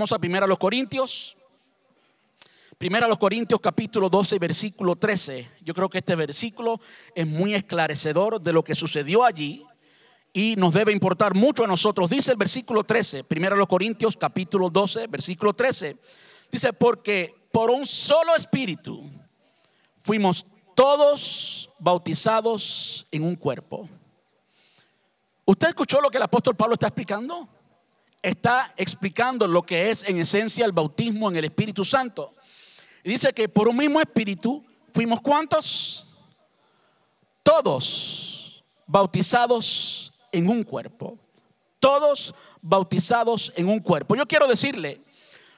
Vamos a primero los Corintios. Primero los Corintios capítulo 12 versículo 13. Yo creo que este versículo es muy esclarecedor de lo que sucedió allí y nos debe importar mucho a nosotros. Dice el versículo 13, primero los Corintios capítulo 12 versículo 13. Dice, porque por un solo espíritu fuimos todos bautizados en un cuerpo. ¿Usted escuchó lo que el apóstol Pablo está explicando? Está explicando lo que es en esencia el bautismo en el Espíritu Santo. Y dice que por un mismo espíritu fuimos cuántos? Todos bautizados en un cuerpo. Todos bautizados en un cuerpo. Yo quiero decirle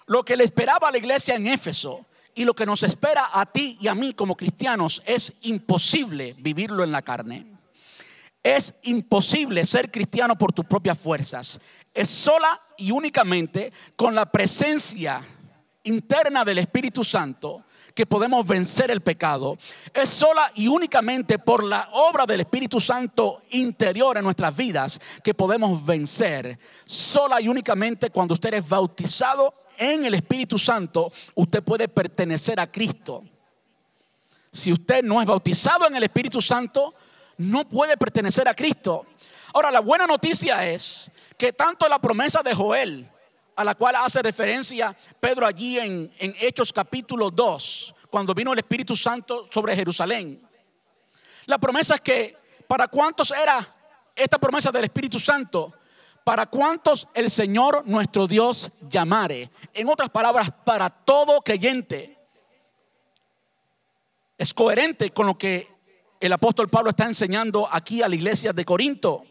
lo que le esperaba a la iglesia en Éfeso y lo que nos espera a ti y a mí como cristianos es imposible vivirlo en la carne. Es imposible ser cristiano por tus propias fuerzas. Es sola y únicamente con la presencia interna del Espíritu Santo que podemos vencer el pecado. Es sola y únicamente por la obra del Espíritu Santo interior en nuestras vidas que podemos vencer. Sola y únicamente cuando usted es bautizado en el Espíritu Santo, usted puede pertenecer a Cristo. Si usted no es bautizado en el Espíritu Santo, no puede pertenecer a Cristo. Ahora, la buena noticia es que tanto la promesa de Joel, a la cual hace referencia Pedro allí en, en Hechos capítulo 2, cuando vino el Espíritu Santo sobre Jerusalén, la promesa es que para cuántos era esta promesa del Espíritu Santo, para cuántos el Señor nuestro Dios llamare. En otras palabras, para todo creyente. Es coherente con lo que el apóstol Pablo está enseñando aquí a la iglesia de Corinto.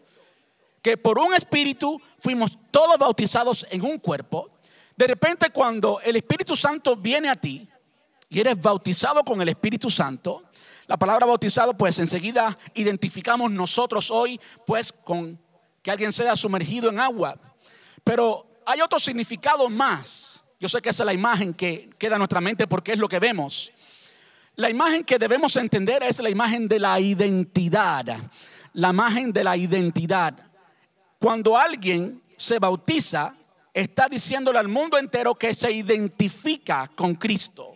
Que por un espíritu fuimos todos bautizados en un cuerpo. De repente cuando el Espíritu Santo viene a ti y eres bautizado con el Espíritu Santo, la palabra bautizado pues enseguida identificamos nosotros hoy pues con que alguien sea sumergido en agua. Pero hay otro significado más. Yo sé que esa es la imagen que queda en nuestra mente porque es lo que vemos. La imagen que debemos entender es la imagen de la identidad. La imagen de la identidad. Cuando alguien se bautiza, está diciéndole al mundo entero que se identifica con Cristo.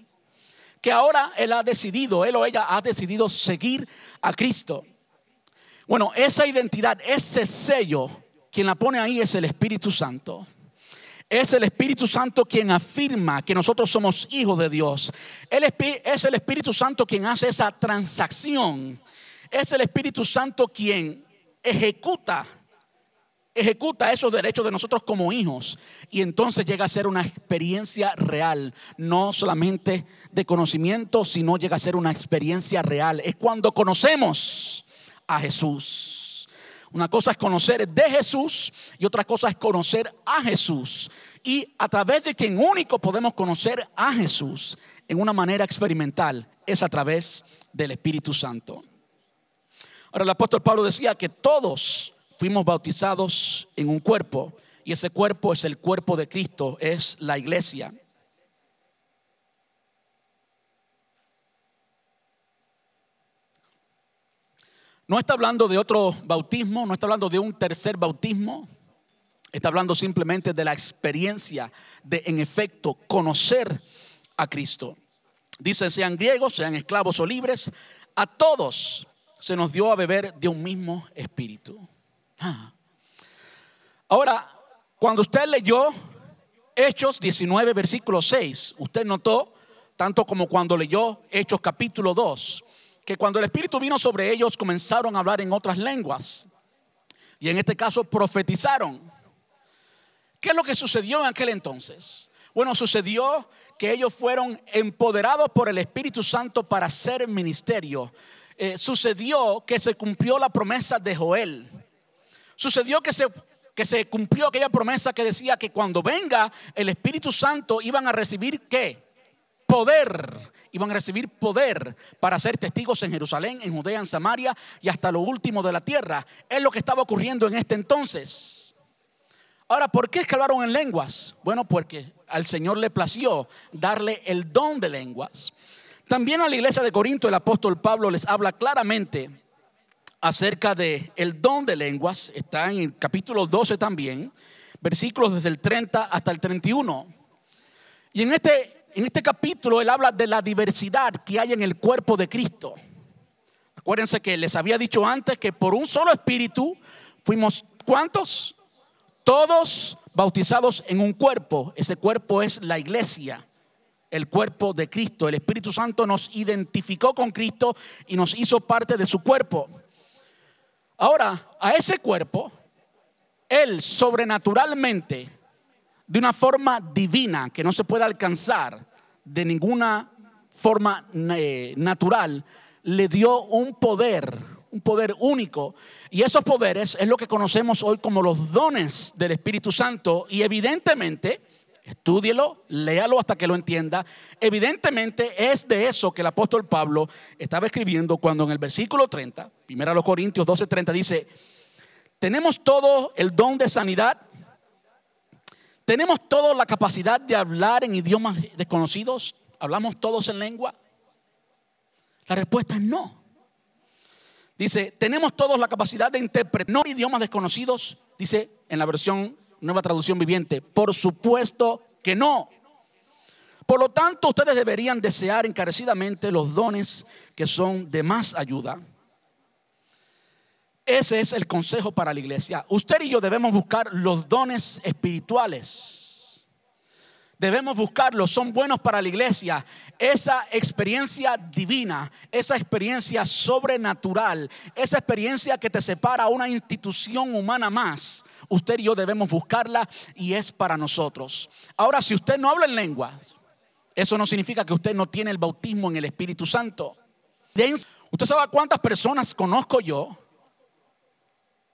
Que ahora él ha decidido, él o ella ha decidido seguir a Cristo. Bueno, esa identidad, ese sello, quien la pone ahí es el Espíritu Santo. Es el Espíritu Santo quien afirma que nosotros somos hijos de Dios. es el Espíritu Santo quien hace esa transacción. Es el Espíritu Santo quien ejecuta ejecuta esos derechos de nosotros como hijos y entonces llega a ser una experiencia real, no solamente de conocimiento, sino llega a ser una experiencia real. Es cuando conocemos a Jesús. Una cosa es conocer de Jesús y otra cosa es conocer a Jesús. Y a través de quien único podemos conocer a Jesús en una manera experimental es a través del Espíritu Santo. Ahora el apóstol Pablo decía que todos fuimos bautizados en un cuerpo y ese cuerpo es el cuerpo de Cristo, es la iglesia. No está hablando de otro bautismo, no está hablando de un tercer bautismo. Está hablando simplemente de la experiencia de, en efecto, conocer a Cristo. Dice, sean griegos, sean esclavos o libres, a todos se nos dio a beber de un mismo espíritu. Ah. Ahora, cuando usted leyó Hechos 19, versículo 6, usted notó, tanto como cuando leyó Hechos capítulo 2, que cuando el Espíritu vino sobre ellos comenzaron a hablar en otras lenguas. Y en este caso profetizaron. ¿Qué es lo que sucedió en aquel entonces? Bueno, sucedió que ellos fueron empoderados por el Espíritu Santo para hacer ministerio. Eh, sucedió que se cumplió la promesa de Joel. Sucedió que se, que se cumplió aquella promesa que decía que cuando venga el Espíritu Santo iban a recibir qué? Poder iban a recibir poder para ser testigos en Jerusalén, en Judea, en Samaria y hasta lo último de la tierra. Es lo que estaba ocurriendo en este entonces. Ahora, ¿por qué es que hablaron en lenguas? Bueno, porque al Señor le plació darle el don de lenguas. También a la iglesia de Corinto el apóstol Pablo les habla claramente acerca de el don de lenguas. Está en el capítulo 12 también, versículos desde el 30 hasta el 31. Y en este, en este capítulo él habla de la diversidad que hay en el cuerpo de Cristo. Acuérdense que les había dicho antes que por un solo espíritu fuimos ¿cuántos? Todos bautizados en un cuerpo. Ese cuerpo es la iglesia, el cuerpo de Cristo. El Espíritu Santo nos identificó con Cristo y nos hizo parte de su cuerpo. Ahora, a ese cuerpo, Él sobrenaturalmente, de una forma divina que no se puede alcanzar de ninguna forma eh, natural, le dio un poder, un poder único. Y esos poderes es lo que conocemos hoy como los dones del Espíritu Santo. Y evidentemente, estúdielo, léalo hasta que lo entienda. Evidentemente es de eso que el apóstol Pablo estaba escribiendo cuando en el versículo 30, primero a los Corintios 12, 30 dice, tenemos todo el don de sanidad. Tenemos toda la capacidad de hablar en idiomas desconocidos. Hablamos todos en lengua. La respuesta es no. Dice, tenemos todos la capacidad de interpretar no idiomas desconocidos, dice en la versión nueva traducción viviente, por supuesto que no. Por lo tanto, ustedes deberían desear encarecidamente los dones que son de más ayuda. Ese es el consejo para la iglesia. Usted y yo debemos buscar los dones espirituales Debemos buscarlos, son buenos para la iglesia. Esa experiencia divina, esa experiencia sobrenatural, esa experiencia que te separa a una institución humana más, usted y yo debemos buscarla y es para nosotros. Ahora, si usted no habla en lenguas, eso no significa que usted no tiene el bautismo en el Espíritu Santo. ¿Usted sabe cuántas personas conozco yo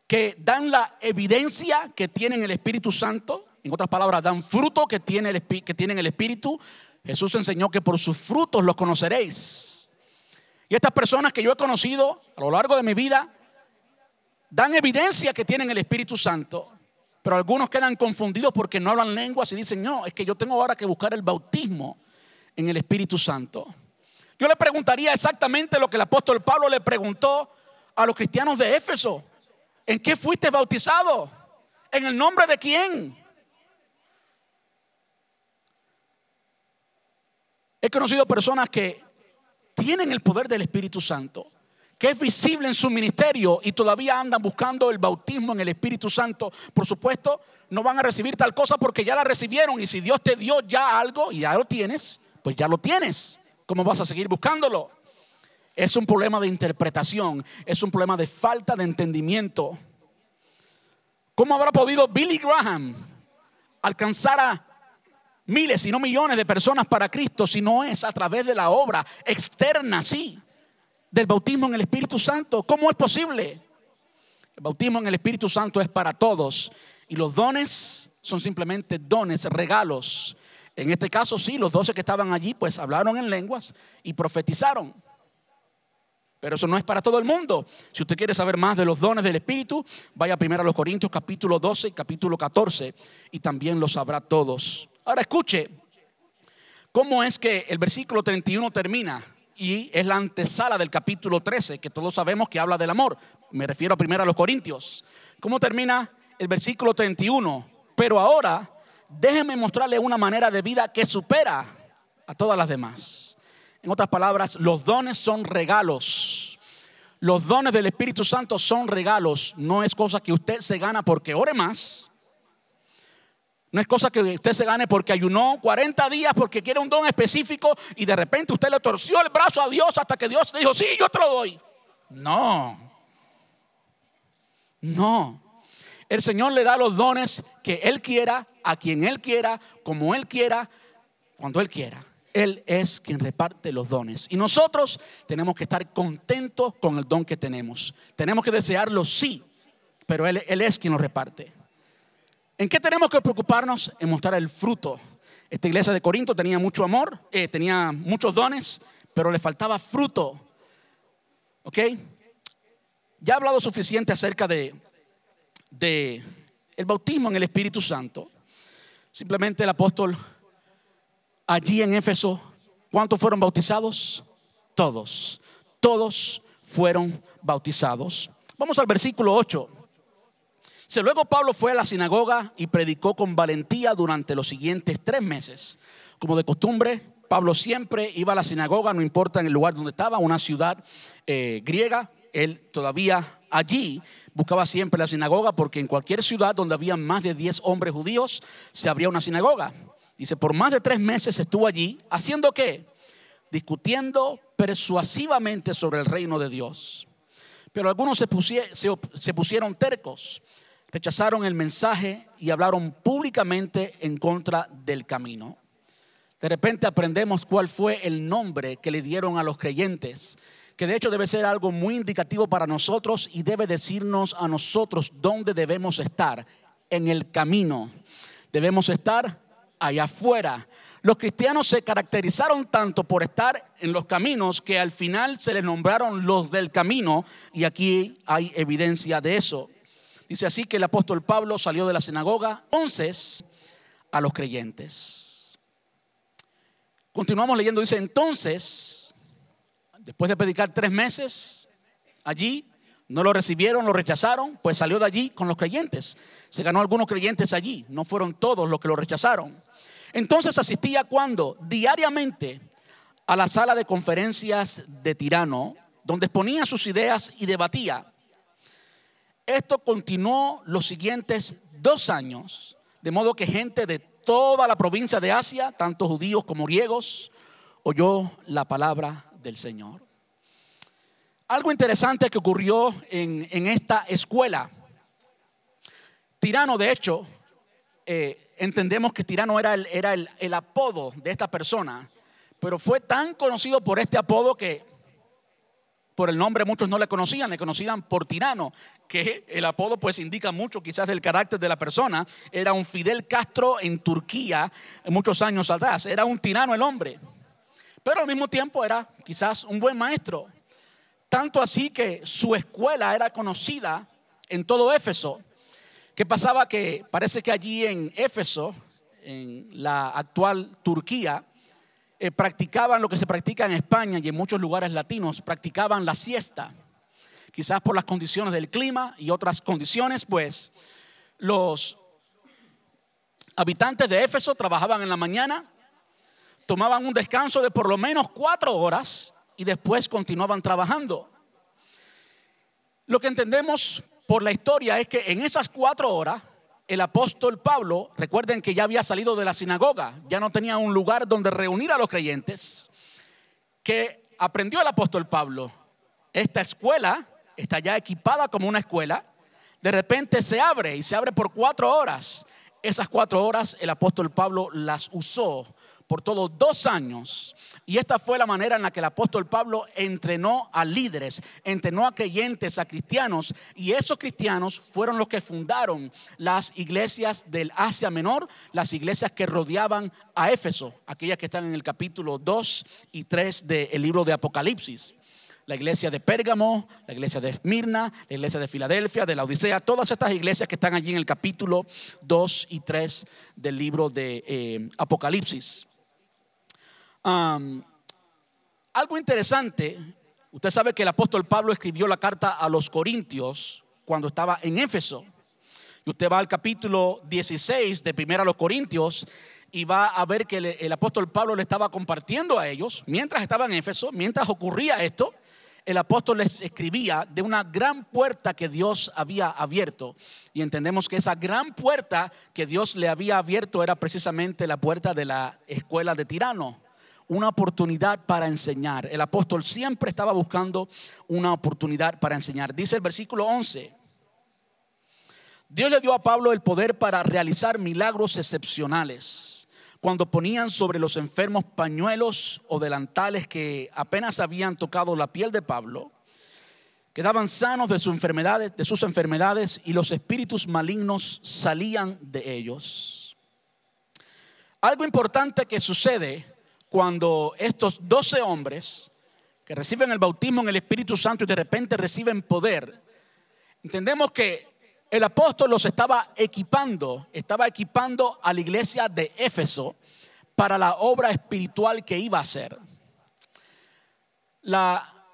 que dan la evidencia que tienen el Espíritu Santo? En otras palabras, dan fruto que, tiene el, que tienen el Espíritu. Jesús enseñó que por sus frutos los conoceréis. Y estas personas que yo he conocido a lo largo de mi vida dan evidencia que tienen el Espíritu Santo. Pero algunos quedan confundidos porque no hablan lenguas y dicen, no, es que yo tengo ahora que buscar el bautismo en el Espíritu Santo. Yo le preguntaría exactamente lo que el apóstol Pablo le preguntó a los cristianos de Éfeso. ¿En qué fuiste bautizado? ¿En el nombre de quién? He conocido personas que tienen el poder del Espíritu Santo, que es visible en su ministerio y todavía andan buscando el bautismo en el Espíritu Santo. Por supuesto, no van a recibir tal cosa porque ya la recibieron y si Dios te dio ya algo y ya lo tienes, pues ya lo tienes. ¿Cómo vas a seguir buscándolo? Es un problema de interpretación, es un problema de falta de entendimiento. ¿Cómo habrá podido Billy Graham alcanzar a miles, y no millones de personas para Cristo, si no es a través de la obra externa, sí, del bautismo en el Espíritu Santo. ¿Cómo es posible? El bautismo en el Espíritu Santo es para todos y los dones son simplemente dones, regalos. En este caso, sí, los doce que estaban allí, pues hablaron en lenguas y profetizaron. Pero eso no es para todo el mundo. Si usted quiere saber más de los dones del Espíritu, vaya primero a los Corintios capítulo 12 y capítulo 14 y también lo sabrá todos. Ahora escuche cómo es que el versículo 31 termina y es la antesala del capítulo 13, que todos sabemos que habla del amor. Me refiero primero a los Corintios. ¿Cómo termina el versículo 31? Pero ahora déjeme mostrarle una manera de vida que supera a todas las demás. En otras palabras, los dones son regalos. Los dones del Espíritu Santo son regalos. No es cosa que usted se gana porque ore más no es cosa que usted se gane porque ayunó 40 días porque quiere un don específico y de repente usted le torció el brazo a Dios hasta que Dios le dijo, sí, yo te lo doy. No. No. El Señor le da los dones que Él quiera, a quien Él quiera, como Él quiera, cuando Él quiera. Él es quien reparte los dones. Y nosotros tenemos que estar contentos con el don que tenemos. Tenemos que desearlo, sí, pero Él, él es quien lo reparte. ¿En qué tenemos que preocuparnos? En mostrar el fruto. Esta iglesia de Corinto tenía mucho amor, eh, tenía muchos dones, pero le faltaba fruto. ¿Ok? Ya he hablado suficiente acerca de, de el bautismo en el Espíritu Santo. Simplemente el apóstol allí en Éfeso, ¿cuántos fueron bautizados? Todos. Todos fueron bautizados. Vamos al versículo 8. Luego Pablo fue a la sinagoga y predicó con valentía durante los siguientes tres meses. Como de costumbre, Pablo siempre iba a la sinagoga, no importa en el lugar donde estaba, una ciudad eh, griega, él todavía allí buscaba siempre la sinagoga porque en cualquier ciudad donde había más de 10 hombres judíos se abría una sinagoga. Dice, por más de tres meses estuvo allí, haciendo qué? Discutiendo persuasivamente sobre el reino de Dios. Pero algunos se, se pusieron tercos, rechazaron el mensaje y hablaron públicamente en contra del camino. De repente aprendemos cuál fue el nombre que le dieron a los creyentes que de hecho debe ser algo muy indicativo para nosotros y debe decirnos a nosotros dónde debemos estar, en el camino. Debemos estar allá afuera. Los cristianos se caracterizaron tanto por estar en los caminos que al final se les nombraron los del camino y aquí hay evidencia de eso. Dice así que el apóstol Pablo salió de la sinagoga entonces a los creyentes. Continuamos leyendo, dice entonces Después de predicar tres meses allí, no lo recibieron, lo rechazaron, pues salió de allí con los creyentes. Se ganó algunos creyentes allí, no fueron todos los que lo rechazaron. Entonces asistía cuando diariamente a la sala de conferencias de Tirano, donde exponía sus ideas y debatía. Esto continuó los siguientes dos años, de modo que gente de toda la provincia de Asia, tanto judíos como griegos, oyó la palabra del Señor. Algo interesante que ocurrió en, esta escuela. Tirano, de hecho, eh, entendemos que Tirano era, el, era el apodo de esta persona, pero fue tan conocido por este apodo que por el nombre muchos no le conocían, le conocían por tirano, que el apodo pues indica mucho quizás del carácter de la persona. Era un Fidel Castro en Turquía muchos años atrás, era un tirano el hombre pero al mismo tiempo era quizás un buen maestro. Tanto así que su escuela era conocida en todo Éfeso. ¿Qué pasaba? Que parece que allí en Éfeso, en la actual Turquía, eh, practicaban lo que se practica en España y en muchos lugares latinos, practicaban la siesta. Quizás por las condiciones del clima y otras condiciones, pues los habitantes de Éfeso trabajaban en la mañana tomaban un descanso de por lo menos cuatro horas y después continuaban trabajando. Lo que entendemos por la historia es que en esas cuatro horas el apóstol Pablo, recuerden que ya había salido de la sinagoga, ya no tenía un lugar donde reunir a los creyentes, que aprendió el apóstol Pablo. Esta escuela está ya equipada como una escuela, de repente se abre y se abre por cuatro horas. Esas cuatro horas el apóstol Pablo las usó por todos dos años. Y esta fue la manera en la que el apóstol Pablo entrenó a líderes, entrenó a creyentes, a cristianos. Y esos cristianos fueron los que fundaron las iglesias del Asia Menor, las iglesias que rodeaban a Éfeso, aquellas que están en el capítulo 2 y 3 del libro de Apocalipsis la iglesia de Pérgamo, la iglesia de Esmirna, la iglesia de Filadelfia, de la Odisea, todas estas iglesias que están allí en el capítulo 2 y 3 del libro de eh, Apocalipsis algo interesante, usted sabe que el apóstol Pablo escribió la carta a los Corintios cuando estaba en Éfeso. Y usted va al capítulo 16 de Primera a los Corintios y va a ver que el, apóstol Pablo le estaba compartiendo a ellos, mientras estaba en Éfeso, mientras ocurría esto, el apóstol les escribía de una gran puerta que Dios había abierto. Y entendemos que esa gran puerta que Dios le había abierto era precisamente la puerta de la escuela de Tirano una oportunidad para enseñar. El apóstol siempre estaba buscando una oportunidad para enseñar. Dice el versículo 11. Dios le dio a Pablo el poder para realizar milagros excepcionales. Cuando ponían sobre los enfermos pañuelos o delantales que apenas habían tocado la piel de Pablo, quedaban sanos de sus enfermedades, de sus enfermedades y los espíritus malignos salían de ellos. Algo importante que sucede cuando estos doce hombres que reciben el bautismo en el Espíritu Santo y de repente reciben poder, entendemos que el apóstol los estaba equipando, estaba equipando a la iglesia de Éfeso para la obra espiritual que iba a hacer. La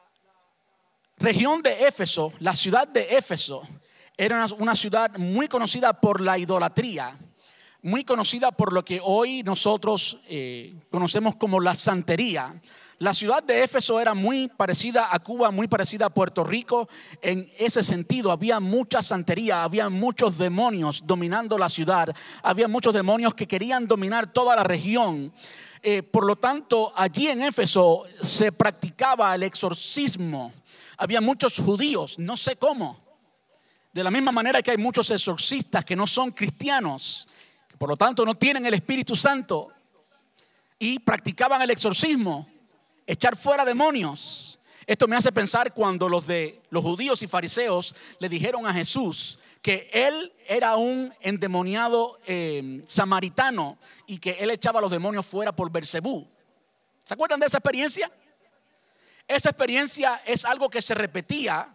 región de Éfeso, la ciudad de Éfeso, Era una ciudad muy conocida por la idolatría, muy conocida por lo que hoy nosotros eh, conocemos como la santería. La ciudad de Éfeso era muy parecida a Cuba, muy parecida a Puerto Rico. En ese sentido, había mucha santería, había muchos demonios dominando la ciudad, había muchos demonios que querían dominar toda la región. Eh, por lo tanto, allí en Éfeso se practicaba el exorcismo. Había muchos judíos, no sé cómo. De la misma manera que hay muchos exorcistas que no son cristianos, por lo tanto no tienen el Espíritu Santo y practicaban el exorcismo echar fuera demonios. Esto me hace pensar cuando los de los judíos y fariseos le dijeron a Jesús que él era un endemoniado eh, samaritano y que él echaba los demonios fuera por Bersebú. ¿Se acuerdan de esa experiencia? Esa experiencia es algo que se repetía.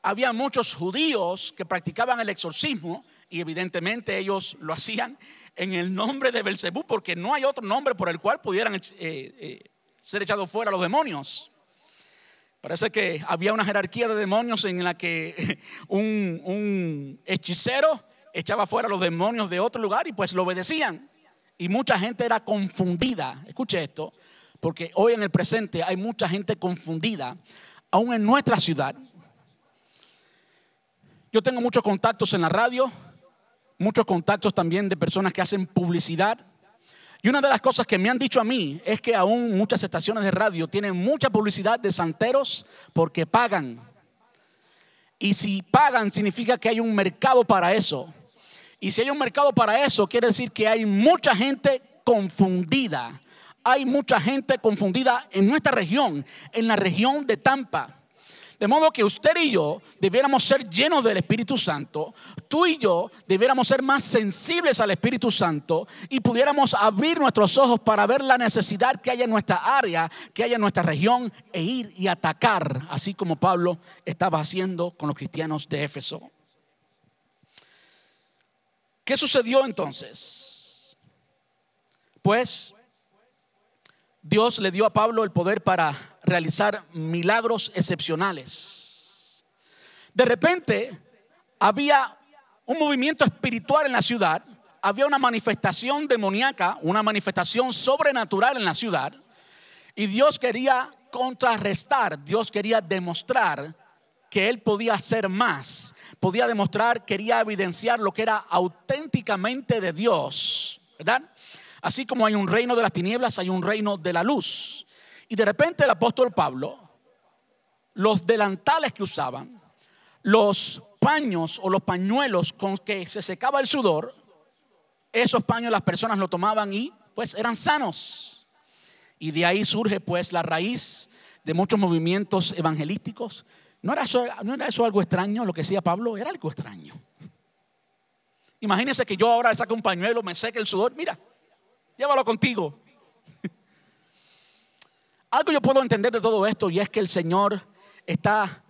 Había muchos judíos que practicaban el exorcismo y evidentemente ellos lo hacían en el nombre de Belcebú porque no hay otro nombre por el cual pudieran eh, eh, ser echados fuera los demonios. Parece que había una jerarquía de demonios en la que un, hechicero echaba fuera los demonios de otro lugar y pues lo obedecían. Y mucha gente era confundida. Escuche esto, porque hoy en el presente hay mucha gente confundida, aún en nuestra ciudad. Yo tengo muchos contactos en la radio, muchos contactos también de personas que hacen publicidad y una de las cosas que me han dicho a mí es que aún muchas estaciones de radio tienen mucha publicidad de santeros porque pagan. Y si pagan significa que hay un mercado para eso. Y si hay un mercado para eso, quiere decir que hay mucha gente confundida. Hay mucha gente confundida en nuestra región, en la región de Tampa. De modo que usted y yo debiéramos ser llenos del Espíritu Santo, tú y yo debiéramos ser más sensibles al Espíritu Santo y pudiéramos abrir nuestros ojos para ver la necesidad que hay en nuestra área, que hay en nuestra región e ir y atacar, así como Pablo estaba haciendo con los cristianos de Éfeso. ¿Qué sucedió entonces? Pues Dios le dio a Pablo el poder para realizar milagros excepcionales. De repente había un movimiento espiritual en la ciudad, había una manifestación demoníaca, una manifestación sobrenatural en la ciudad, y Dios quería contrarrestar, Dios quería demostrar que Él podía hacer más, podía demostrar, quería evidenciar lo que era auténticamente de Dios, ¿verdad? Así como hay un reino de las tinieblas, hay un reino de la luz. Y de repente el apóstol Pablo, los delantales que usaban, los paños o los pañuelos con que se secaba el sudor, esos paños las personas lo tomaban y pues eran sanos. Y de ahí surge pues la raíz de muchos movimientos evangelísticos. ¿No era, eso, ¿No era eso algo extraño lo que decía Pablo? Era algo extraño. Imagínense que yo ahora saque un pañuelo, me seque el sudor. Mira, llévalo contigo. Algo yo puedo entender de todo esto y es que el Señor está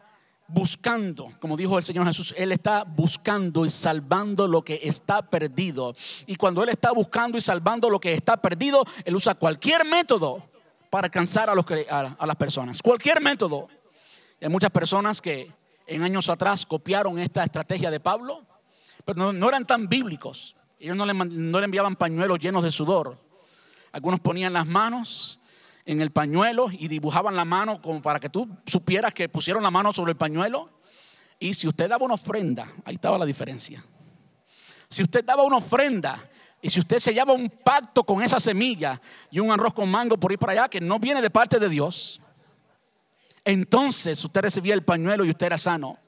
buscando, como dijo el Señor Jesús, Él está buscando y salvando lo que está perdido. Y cuando Él está buscando y salvando lo que está perdido, Él usa cualquier método para alcanzar a, los, a, las personas. Cualquier método. hay muchas personas que en años atrás copiaron esta estrategia de Pablo, pero no, eran tan bíblicos. Ellos no le, no le enviaban pañuelos llenos de sudor. Algunos ponían las manos en el pañuelo y dibujaban la mano como para que tú supieras que pusieron la mano sobre el pañuelo. Y si usted daba una ofrenda, ahí estaba la diferencia. Si usted daba una ofrenda y si usted sellaba un pacto con esa semilla y un arroz con mango por ir para allá que no viene de parte de Dios, entonces usted recibía el pañuelo y usted era sano.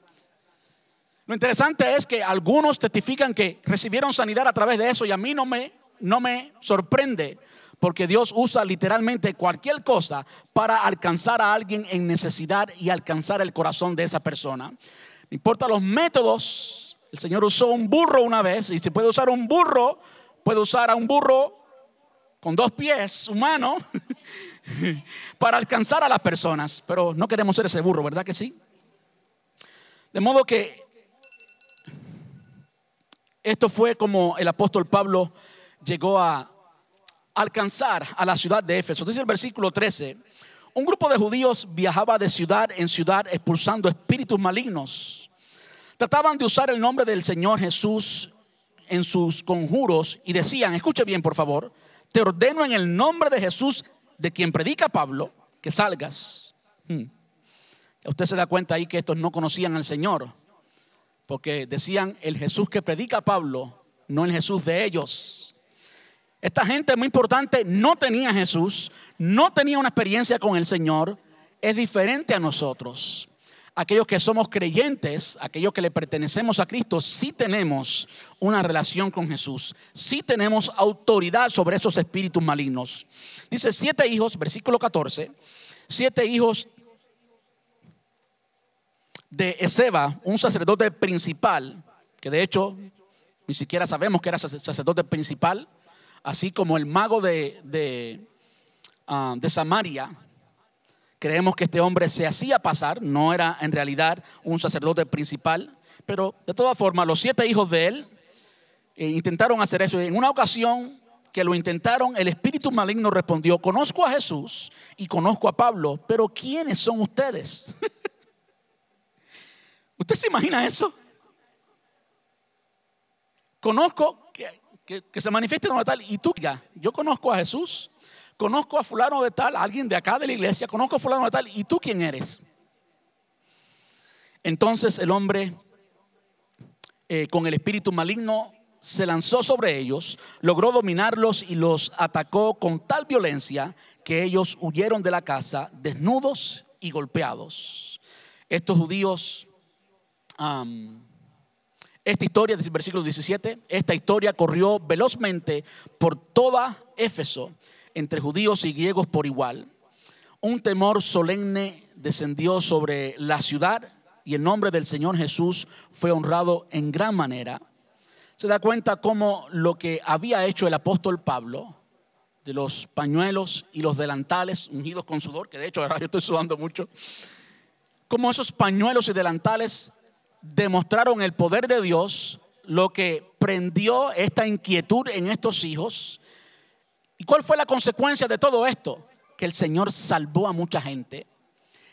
Lo interesante es que algunos testifican que recibieron sanidad a través de eso y a mí no me, no me sorprende porque Dios usa literalmente cualquier cosa para alcanzar a alguien en necesidad y alcanzar el corazón de esa persona. No importa los métodos. El Señor usó un burro una vez y si puede usar un burro, puede usar a un burro con dos pies humano para alcanzar a las personas. Pero no queremos ser ese burro, ¿verdad que sí? De modo que esto fue como el apóstol Pablo llegó a alcanzar a la ciudad de Éfeso. Dice el versículo 13, un grupo de judíos viajaba de ciudad en ciudad expulsando espíritus malignos. trataban de usar el nombre del Señor Jesús en sus conjuros y decían, escuche bien por favor, te ordeno en el nombre de Jesús, de quien predica Pablo, que salgas. Hmm. Usted se da cuenta ahí que estos no conocían al Señor, porque decían el Jesús que predica Pablo, no el Jesús de ellos. Esta gente muy importante no tenía Jesús, no tenía una experiencia con el Señor, es diferente a nosotros aquellos que somos creyentes, aquellos que le pertenecemos a Cristo, sí tenemos una relación con Jesús, sí tenemos autoridad sobre esos espíritus malignos. Dice siete hijos, versículo 14, siete hijos de Ezeba, un sacerdote principal, que de hecho ni siquiera sabemos que era sacerdote principal, así como el mago de, de, ah, de Samaria, Creemos que este hombre se hacía pasar, no era en realidad un sacerdote principal, pero de todas formas los siete hijos de él eh, intentaron hacer eso. En una ocasión que lo intentaron, el espíritu maligno respondió, conozco a Jesús y conozco a Pablo, pero ¿quiénes son ustedes? ¿Usted se imagina eso? Conozco que, se manifieste como tal y tú, ya, yo conozco a Jesús conozco a fulano de tal, alguien de acá de la iglesia, conozco a fulano de tal, ¿y tú quién eres? Entonces el hombre eh, con el espíritu maligno se lanzó sobre ellos, logró dominarlos y los atacó con tal violencia que ellos huyeron de la casa desnudos y golpeados. Estos judíos, esta historia, versículo 17, esta historia corrió velozmente por toda Éfeso entre judíos y griegos por igual. Un temor solemne descendió sobre la ciudad y el nombre del Señor Jesús fue honrado en gran manera. Se da cuenta cómo lo que había hecho el apóstol Pablo, de los pañuelos y los delantales ungidos con sudor, que de hecho ahora yo estoy sudando mucho, como esos pañuelos y delantales demostraron el poder de Dios, lo que prendió esta inquietud en estos hijos ¿Y cuál fue la consecuencia de todo esto? Que el Señor salvó a mucha gente,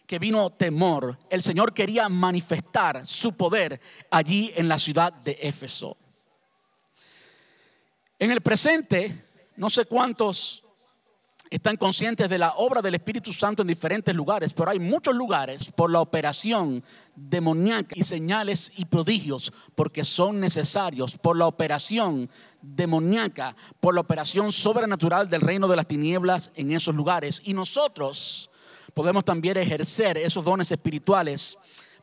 que vino temor. El Señor quería manifestar su poder allí en la ciudad de Éfeso. En el presente, no sé cuántos están conscientes de la obra del Espíritu Santo en diferentes lugares, pero hay muchos lugares por la operación demoníaca y señales y prodigios, porque son necesarios por la operación demoníaca, por la operación sobrenatural del reino de las tinieblas en esos lugares. Y nosotros podemos también ejercer esos dones espirituales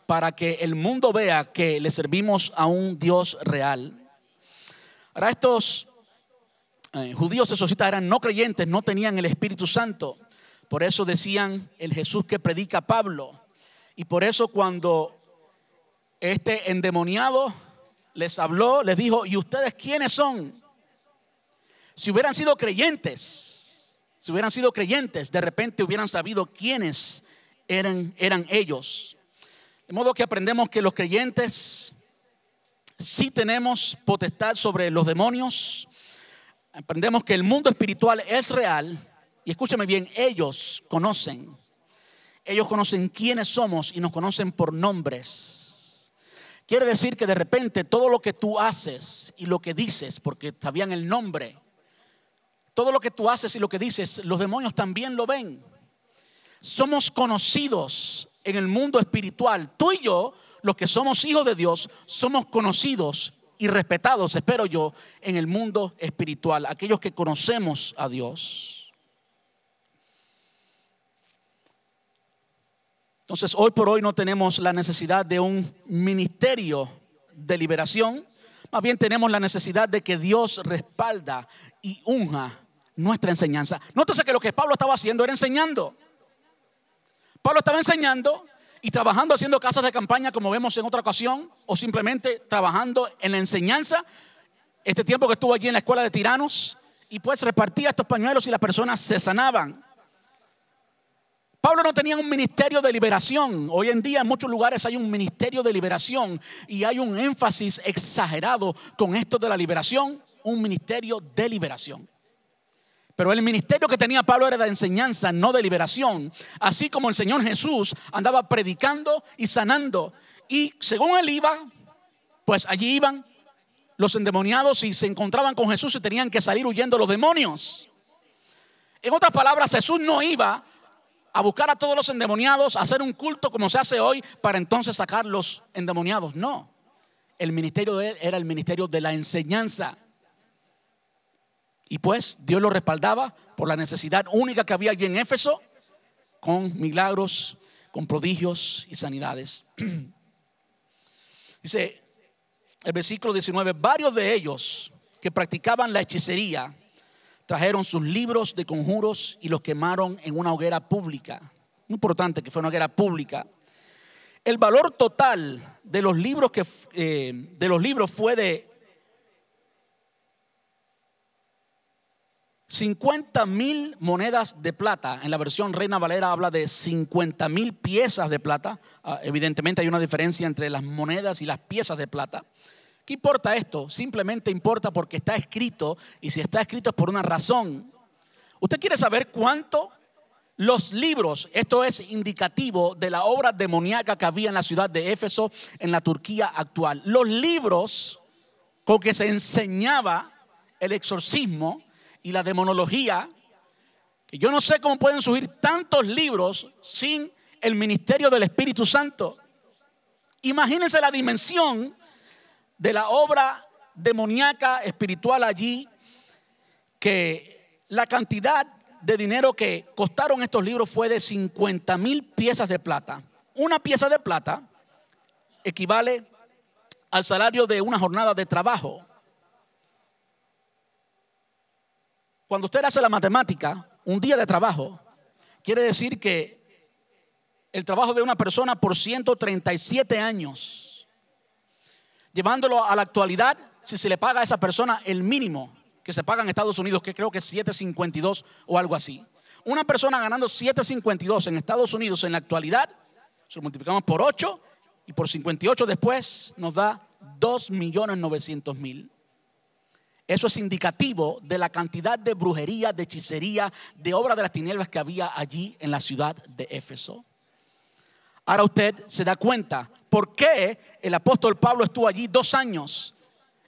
para que el mundo vea que le servimos a un Dios real. Ahora estos eh, judíos eran no creyentes, no tenían el Espíritu Santo. Por eso decían el Jesús que predica Pablo. Y por eso cuando este endemoniado les habló, les dijo, ¿y ustedes quiénes son? Si hubieran sido creyentes, si hubieran sido creyentes, de repente hubieran sabido quiénes eran, eran ellos. De modo que aprendemos que los creyentes sí tenemos potestad sobre los demonios, aprendemos que el mundo espiritual es real y escúchame bien, ellos conocen, ellos conocen quiénes somos y nos conocen por nombres. Quiere decir que de repente todo lo que tú haces y lo que dices, porque sabían el nombre, todo lo que tú haces y lo que dices, los demonios también lo ven. Somos conocidos en el mundo espiritual. Tú y yo, los que somos hijos de Dios, somos conocidos y respetados, espero yo, en el mundo espiritual, aquellos que conocemos a Dios. Entonces, hoy por hoy no tenemos la necesidad de un ministerio de liberación, más bien tenemos la necesidad de que Dios respalda y unja nuestra enseñanza. Nótese que lo que Pablo estaba haciendo era enseñando. Pablo estaba enseñando y trabajando haciendo casas de campaña como vemos en otra ocasión o simplemente trabajando en la enseñanza. Este tiempo que estuvo allí en la escuela de tiranos y pues repartía estos pañuelos y las personas se sanaban. Pablo no tenía un ministerio de liberación. Hoy en día en muchos lugares hay un ministerio de liberación y hay un énfasis exagerado con esto de la liberación, un ministerio de liberación. Pero el ministerio que tenía Pablo era de enseñanza, no de liberación. Así como el Señor Jesús andaba predicando y sanando. Y según él iba, pues allí iban los endemoniados y se encontraban con Jesús y tenían que salir huyendo los demonios. En otras palabras, Jesús no iba a buscar a todos los endemoniados, a hacer un culto como se hace hoy para entonces sacar los endemoniados. No, el ministerio de él era el ministerio de la enseñanza. Y pues Dios lo respaldaba por la necesidad única que había allí en Éfeso, con milagros, con prodigios y sanidades. Dice el versículo 19, varios de ellos que practicaban la hechicería trajeron sus libros de conjuros y los quemaron en una hoguera pública. Muy importante que fue una hoguera pública. El valor total de los libros, que, eh, de los libros fue de 50 mil monedas de plata. En la versión Reina Valera habla de 50 mil piezas de plata. Ah, evidentemente hay una diferencia entre las monedas y las piezas de plata. ¿Qué importa esto? Simplemente importa porque está escrito y si está escrito es por una razón. ¿Usted quiere saber cuánto los libros, esto es indicativo de la obra demoníaca que había en la ciudad de Éfeso, en la Turquía actual? Los libros con que se enseñaba el exorcismo y la demonología, que yo no sé cómo pueden subir tantos libros sin el ministerio del Espíritu Santo. Imagínense la dimensión de la obra demoníaca espiritual allí, que la cantidad de dinero que costaron estos libros fue de 50 mil piezas de plata. Una pieza de plata equivale al salario de una jornada de trabajo. Cuando usted hace la matemática, un día de trabajo, quiere decir que el trabajo de una persona por 137 años, llevándolo a la actualidad, si se le paga a esa persona el mínimo que se paga en Estados Unidos, que creo que es 7.52 o algo así. Una persona ganando 7.52 en Estados Unidos en la actualidad, se lo multiplicamos por 8 y por 58 después nos da 2.900.000. Eso es indicativo de la cantidad de brujería, de hechicería, de obra de las tinieblas que había allí en la ciudad de Éfeso. Ahora usted se da cuenta por qué el apóstol Pablo estuvo allí dos años.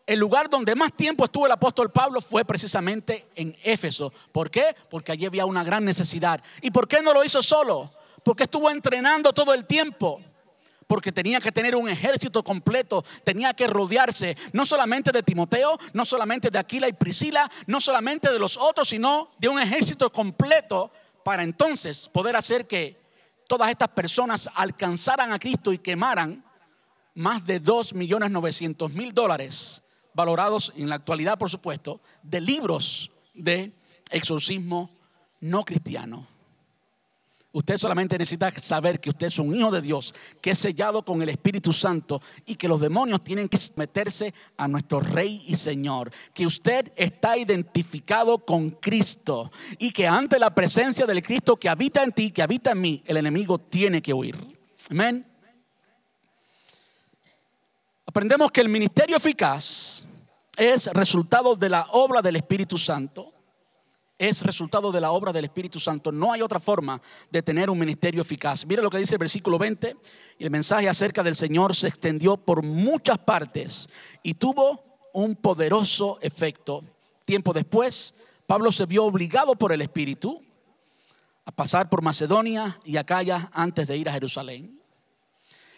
El lugar donde más tiempo estuvo el apóstol Pablo fue precisamente en Éfeso. ¿Por qué? Porque allí había una gran necesidad. ¿Y por qué no lo hizo solo? Porque estuvo entrenando todo el tiempo porque tenía que tener un ejército completo, tenía que rodearse no solamente de Timoteo, no solamente de Aquila y Priscila, no solamente de los otros, sino de un ejército completo para entonces poder hacer que todas estas personas alcanzaran a Cristo y quemaran más de 2 millones 900 mil dólares, valorados en la actualidad, por supuesto, de libros de exorcismo no cristiano. Usted solamente necesita saber que usted es un hijo de Dios, que es sellado con el Espíritu Santo y que los demonios tienen que someterse a nuestro Rey y Señor. Que usted está identificado con Cristo y que ante la presencia del Cristo que habita en ti, que habita en mí, el enemigo tiene que huir. Amén. Aprendemos que el ministerio eficaz es resultado de la obra del Espíritu Santo es resultado de la obra del Espíritu Santo. No hay otra forma de tener un ministerio eficaz. Mira lo que dice el versículo 20. Y el mensaje acerca del Señor se extendió por muchas partes y tuvo un poderoso efecto. Tiempo después, Pablo se vio obligado por el Espíritu a pasar por Macedonia y Acaya antes de ir a Jerusalén.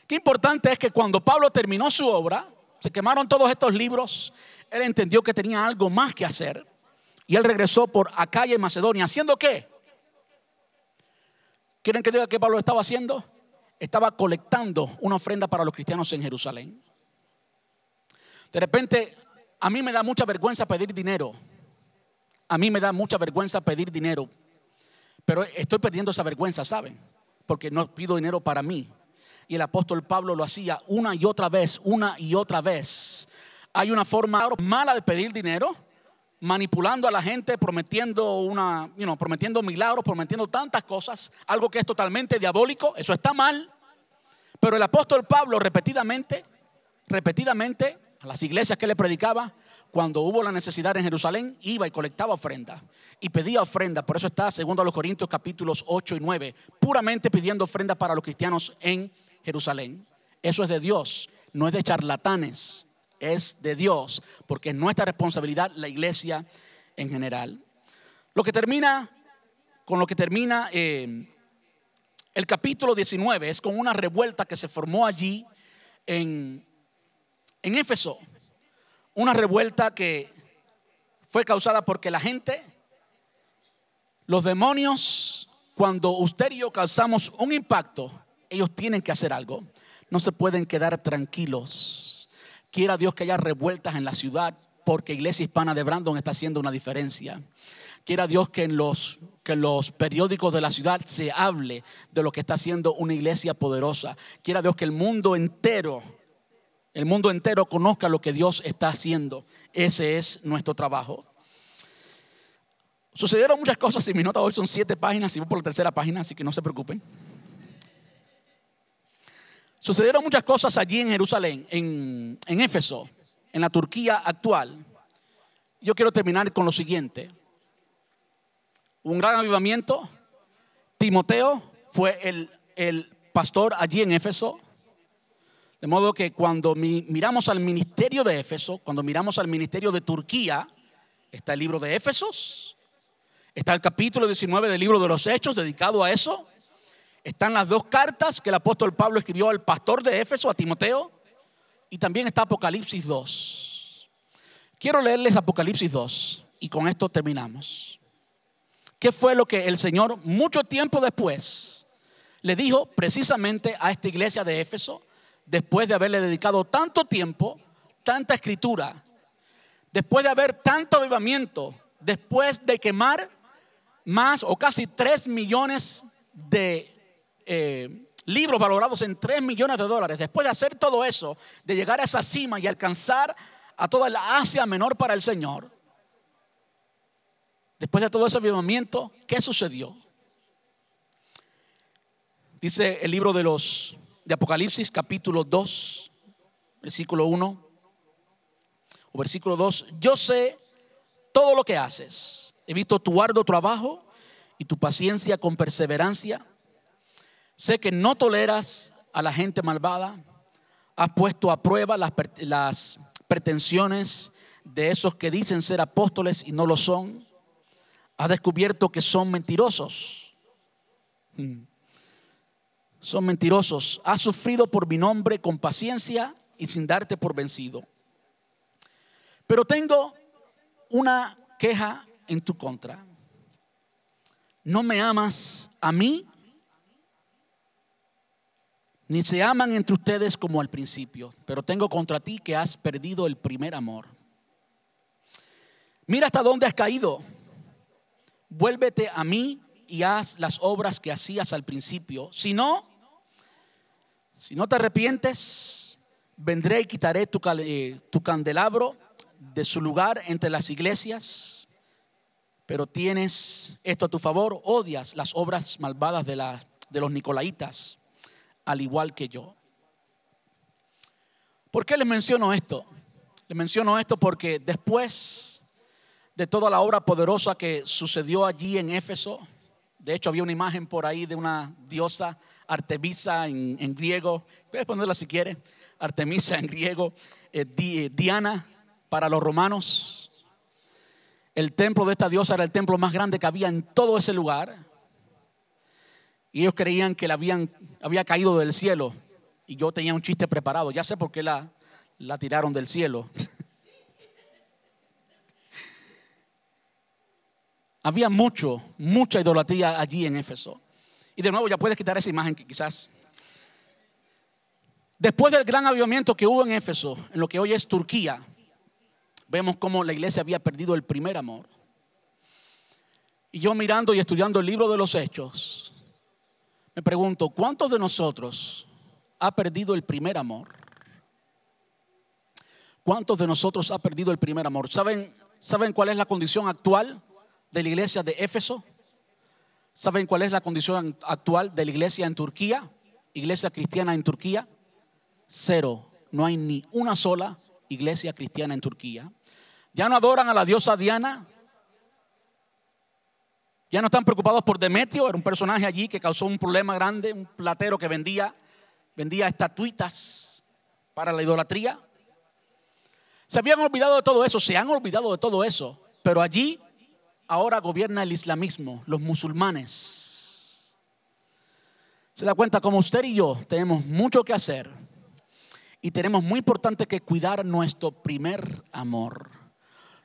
Qué importante es que cuando Pablo terminó su obra, se quemaron todos estos libros, él entendió que tenía algo más que hacer. Y él regresó por Acaya y Macedonia. ¿Haciendo qué? ¿Quieren que diga qué Pablo estaba haciendo? Estaba colectando una ofrenda para los cristianos en Jerusalén. De repente, a mí me da mucha vergüenza pedir dinero. A mí me da mucha vergüenza pedir dinero. Pero estoy perdiendo esa vergüenza, ¿saben? Porque no pido dinero para mí. Y el apóstol Pablo lo hacía una y otra vez, una y otra vez. Hay una forma mala de pedir dinero manipulando a la gente, prometiendo una, prometiendo milagros, prometiendo tantas cosas, algo que es totalmente diabólico, eso está mal. Pero el apóstol Pablo repetidamente, repetidamente a las iglesias que le predicaba, cuando hubo la necesidad en Jerusalén, iba y colectaba ofrenda y pedía ofrenda. Por eso está, segundo a los Corintios capítulos 8 y 9, puramente pidiendo ofrenda para los cristianos en Jerusalén. Eso es de Dios, no es de charlatanes. Es de Dios, porque es nuestra responsabilidad la iglesia en general. Lo que termina, con lo que termina eh, el capítulo 19 es con una revuelta que se formó allí en, en Éfeso. Una revuelta que fue causada porque la gente, los demonios, cuando usted y yo causamos un impacto, ellos tienen que hacer algo. No se pueden quedar tranquilos. Quiera Dios que haya revueltas en la ciudad porque Iglesia Hispana de Brandon está haciendo una diferencia. Quiera Dios que en los que los periódicos de la ciudad se hable de lo que está haciendo una iglesia poderosa. Quiera Dios que el mundo entero, el mundo entero conozca lo que Dios está haciendo. Ese es nuestro trabajo. Sucedieron muchas cosas y mi nota hoy son siete páginas y voy por la tercera página, así que no se preocupen. Sucedieron muchas cosas allí en Jerusalén, en, en Éfeso, en la Turquía actual. Yo quiero terminar con lo siguiente un gran avivamiento. Timoteo fue el, el pastor allí en Éfeso. De modo que cuando miramos al ministerio de Éfeso, cuando miramos al ministerio de Turquía, está el libro de Éfesos, está el capítulo 19 del libro de los Hechos dedicado a eso, están las dos cartas que el apóstol Pablo escribió al pastor de Éfeso, a Timoteo, y también está Apocalipsis 2. Quiero leerles Apocalipsis 2 y con esto terminamos. ¿Qué fue lo que el Señor mucho tiempo después le dijo precisamente a esta iglesia de Éfeso, después de haberle dedicado tanto tiempo, tanta escritura, después de haber tanto avivamiento, después de quemar más o casi 3 millones de eh, libros valorados en 3 millones de dólares, después de hacer todo eso, de llegar a esa cima y alcanzar a toda la Asia menor para el Señor, Después de todo ese avivamiento, ¿qué sucedió? Dice el libro de los de Apocalipsis capítulo 2, versículo 1 o versículo 2, yo sé todo lo que haces. He visto tu arduo trabajo y tu paciencia con perseverancia. Sé que no toleras a la gente malvada. Has puesto a prueba las, pretensiones de esos que dicen ser apóstoles y no lo son ha descubierto que son mentirosos. Hmm. Son mentirosos. Has sufrido por mi nombre con paciencia y sin darte por vencido. Pero tengo una queja en tu contra. No me amas a mí, ni se aman entre ustedes como al principio, pero tengo contra ti que has perdido el primer amor. Mira hasta dónde has caído vuélvete a mí y haz las obras que hacías al principio. Si no, si no te arrepientes, vendré y quitaré tu, eh, tu candelabro de su lugar entre las iglesias. Pero tienes esto a tu favor, odias las obras malvadas de, de los nicolaitas, al igual que yo. ¿Por qué les menciono esto? Les menciono esto porque después de toda la obra poderosa que sucedió allí en Éfeso. De hecho, había una imagen por ahí de una diosa, Artemisa en, griego. Puedes ponerla si quieres. Artemisa en griego. Eh, eh, Diana para los romanos. El templo de esta diosa era el templo más grande que había en todo ese lugar. Y ellos creían que la habían, había caído del cielo. Y yo tenía un chiste preparado. Ya sé por qué la, la tiraron del cielo. Había mucho, mucha idolatría allí en Éfeso. Y de nuevo ya puedes quitar esa imagen que quizás... Después del gran avivamiento que hubo en Éfeso, en lo que hoy es Turquía, vemos cómo la iglesia había perdido el primer amor. Y yo mirando y estudiando el libro de los hechos, me pregunto, ¿cuántos de nosotros ha perdido el primer amor? ¿Cuántos de nosotros ha perdido el primer amor? ¿Saben, ¿Saben cuál es la condición actual de la iglesia de Éfeso? ¿Saben cuál es la condición actual de la iglesia en Turquía? Iglesia cristiana en Turquía. Cero. No hay ni una sola iglesia cristiana en Turquía. Ya no adoran a la diosa Diana. Ya no están preocupados por Demetrio, era un personaje allí que causó un problema grande, un platero que vendía, vendía estatuitas para la idolatría. Se habían olvidado de todo eso, se han olvidado de todo eso, pero allí ahora gobierna el islamismo, los musulmanes. Se da cuenta como usted y yo tenemos mucho que hacer y tenemos muy importante que cuidar nuestro primer amor.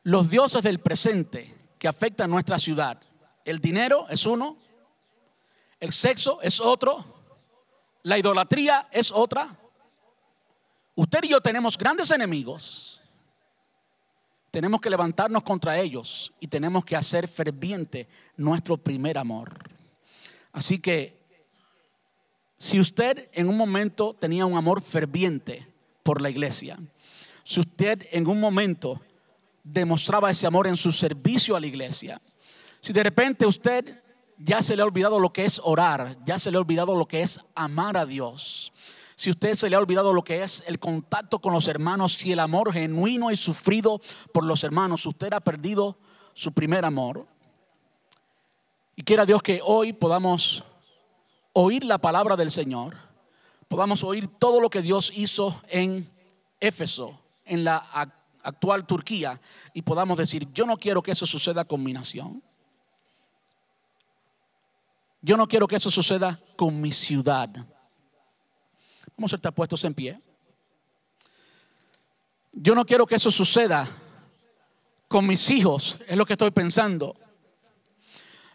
Los dioses del presente que afectan nuestra ciudad. El dinero es uno, el sexo es otro, la idolatría es otra. Usted y yo tenemos grandes enemigos. Tenemos que levantarnos contra ellos y tenemos que hacer ferviente nuestro primer amor. Así que si usted en un momento tenía un amor ferviente por la iglesia, si usted en un momento demostraba ese amor en su servicio a la iglesia, si de repente usted ya se le ha olvidado lo que es orar, ya se le ha olvidado lo que es amar a Dios, si usted se le ha olvidado lo que es el contacto con los hermanos y el amor genuino y sufrido por los hermanos, usted ha perdido su primer amor. Y quiera Dios que hoy podamos oír la palabra del Señor, podamos oír todo lo que Dios hizo en Éfeso, en la actual Turquía, y podamos decir, yo no quiero que eso suceda con mi nación. Yo no quiero que eso suceda con mi ciudad. Vamos a estar puestos en pie. Yo no quiero que eso suceda con mis hijos, es lo que estoy pensando.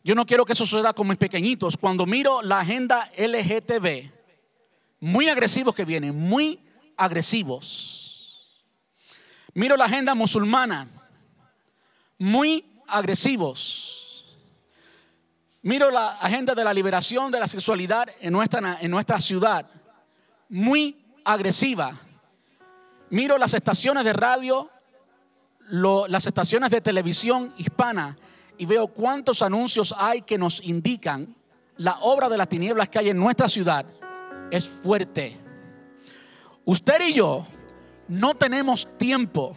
Yo no quiero que eso suceda con mis pequeñitos. Cuando miro la agenda LGTB, muy agresivos que vienen, muy agresivos. Miro la agenda musulmana, muy agresivos. Miro la agenda de la liberación de la sexualidad en nuestra, ciudad, muy agresiva. Miro las estaciones de radio, las estaciones de televisión hispana y veo cuántos anuncios hay que nos indican la obra de las tinieblas que hay en nuestra ciudad es fuerte. Usted y yo no tenemos tiempo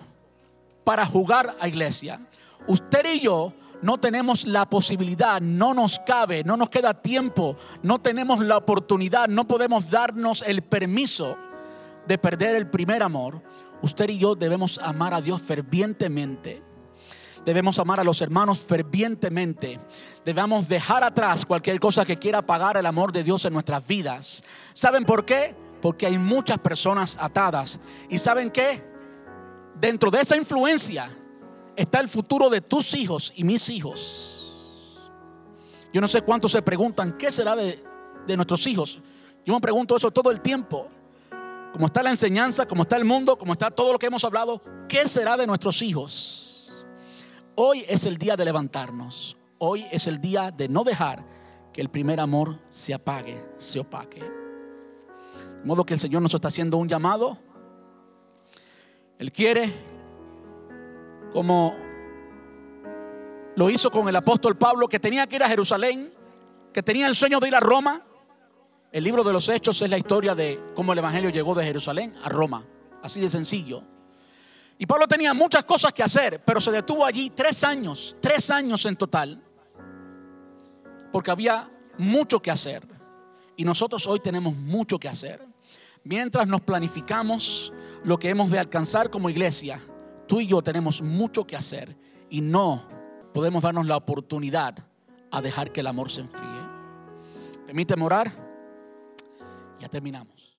para jugar a iglesia. Usted y yo no tenemos la posibilidad, no nos cabe, no nos queda tiempo, no tenemos la oportunidad, no podemos darnos el permiso de perder el primer amor. Usted y yo debemos amar a Dios fervientemente Debemos amar a los hermanos fervientemente. Debemos dejar atrás cualquier cosa que quiera apagar el amor de Dios en nuestras vidas. ¿Saben por qué? Porque hay muchas personas atadas. ¿Y saben qué? Dentro de esa influencia está el futuro de tus hijos y mis hijos. Yo no sé cuántos se preguntan, ¿qué será de, de nuestros hijos? Yo me pregunto eso todo el tiempo. Como está la enseñanza, como está el mundo, como está todo lo que hemos hablado, ¿qué será de nuestros hijos? Hoy es el día de levantarnos. Hoy es el día de no dejar que el primer amor se apague, se opaque. De modo que el Señor nos está haciendo un llamado. Él quiere, como lo hizo con el apóstol Pablo, que tenía que ir a Jerusalén, que tenía el sueño de ir a Roma. El libro de los Hechos es la historia de cómo el Evangelio llegó de Jerusalén a Roma. Así de sencillo. Y Pablo tenía muchas cosas que hacer, pero se detuvo allí tres años, tres años en total, porque había mucho que hacer. Y nosotros hoy tenemos mucho que hacer. Mientras nos planificamos lo que hemos de alcanzar como iglesia, tú y yo tenemos mucho que hacer y no podemos darnos la oportunidad a dejar que el amor se enfríe. Permíteme orar. Ya terminamos.